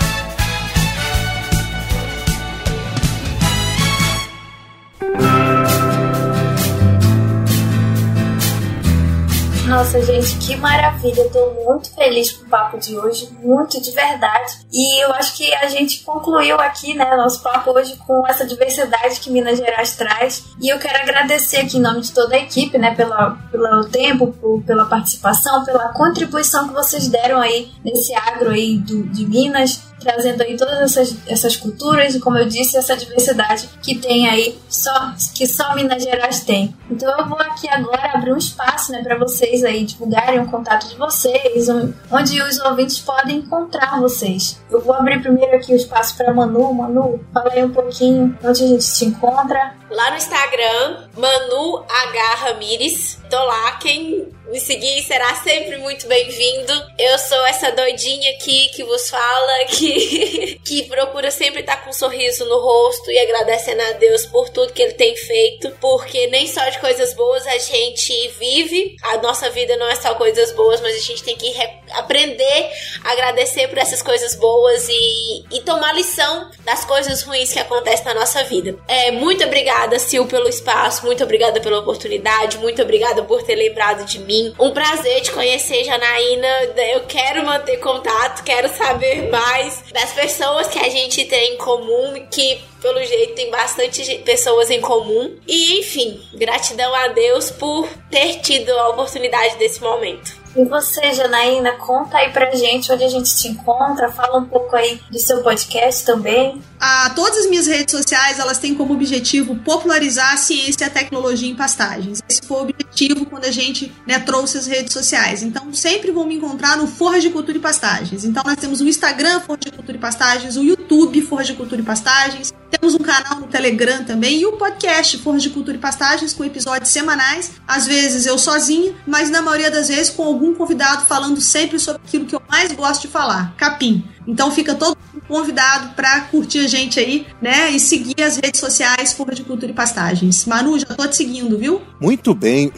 Nossa, gente, que maravilha. Tô muito feliz com o papo de hoje, muito de verdade. E eu acho que a gente concluiu aqui, né, nosso papo hoje com essa diversidade que Minas Gerais traz. E eu quero agradecer aqui em nome de toda a equipe, né, pela, pelo tempo, por, pela participação, pela contribuição que vocês deram aí nesse agro aí do, de Minas trazendo aí todas essas, essas culturas e, como eu disse, essa diversidade que tem aí, só que só Minas Gerais tem. Então eu vou aqui agora abrir um espaço né, para vocês aí divulgarem o contato de vocês, onde os ouvintes podem encontrar vocês. Eu vou abrir primeiro aqui o espaço para Manu. Manu, fala aí um pouquinho onde a gente se encontra. Lá no Instagram, Manu H. Ramires. Tô lá, quem me seguir será sempre muito bem-vindo. Eu sou essa doidinha aqui que vos fala, [LAUGHS] que, que procura sempre estar com um sorriso no rosto e agradecendo a Deus por tudo que Ele tem feito, porque nem só de coisas boas a gente vive, a nossa vida não é só coisas boas, mas a gente tem que aprender a agradecer por essas coisas boas e, e tomar lição das coisas ruins que acontecem na nossa vida. É, muito obrigada, Sil, pelo espaço, muito obrigada pela oportunidade, muito obrigada por ter lembrado de mim Um prazer te conhecer, Janaína. Eu quero manter contato, quero saber mais das pessoas que a gente tem em comum, que pelo jeito tem bastante pessoas em comum. E enfim, gratidão a Deus por ter tido a oportunidade desse momento. E você, Janaína, conta aí pra gente onde a gente te encontra, fala um pouco aí do seu podcast também. Ah, todas as minhas redes sociais, elas têm como objetivo popularizar a ciência e a tecnologia em pastagens. Esse foi o objetivo quando a gente né, trouxe as redes sociais. Então, sempre vão me encontrar no Forra de Cultura e Pastagens. Então, nós temos o Instagram Forra de Cultura e Pastagens, o YouTube Forra de Cultura e Pastagens, temos um canal no Telegram também e o podcast Forra de Cultura e Pastagens com episódios semanais. Às vezes eu sozinha, mas na maioria das vezes com algum convidado falando sempre sobre aquilo que eu mais gosto de falar, capim. Então fica todo convidado para curtir a gente aí, né? E seguir as redes sociais Forra de Cultura e Pastagens. Manu, já tô te seguindo, viu? Muito bem.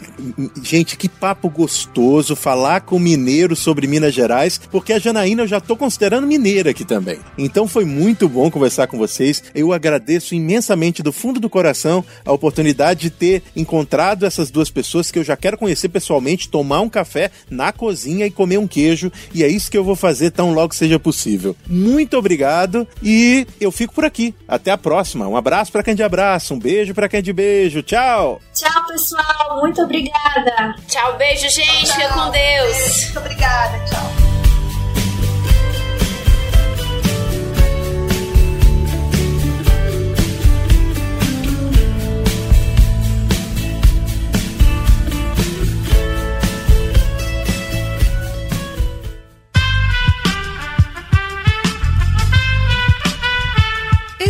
Gente, que papo gostoso falar com mineiro sobre Minas Gerais, porque a Janaína eu já tô considerando mineira aqui também. Então foi muito bom conversar com vocês. Eu agradeço imensamente do fundo do coração a oportunidade de ter encontrado essas duas pessoas que eu já quero conhecer pessoalmente, tomar um café na cozinha e comer um queijo. E é isso que eu vou fazer tão logo seja possível. Muito obrigado e eu fico por aqui. Até a próxima. Um abraço para quem de abraço, um beijo para quem de beijo. Tchau. Tchau, pessoal. Muito obrigada. Tchau, beijo, gente. Tchau. Fica com Deus. Beijo. Muito obrigada. Tchau.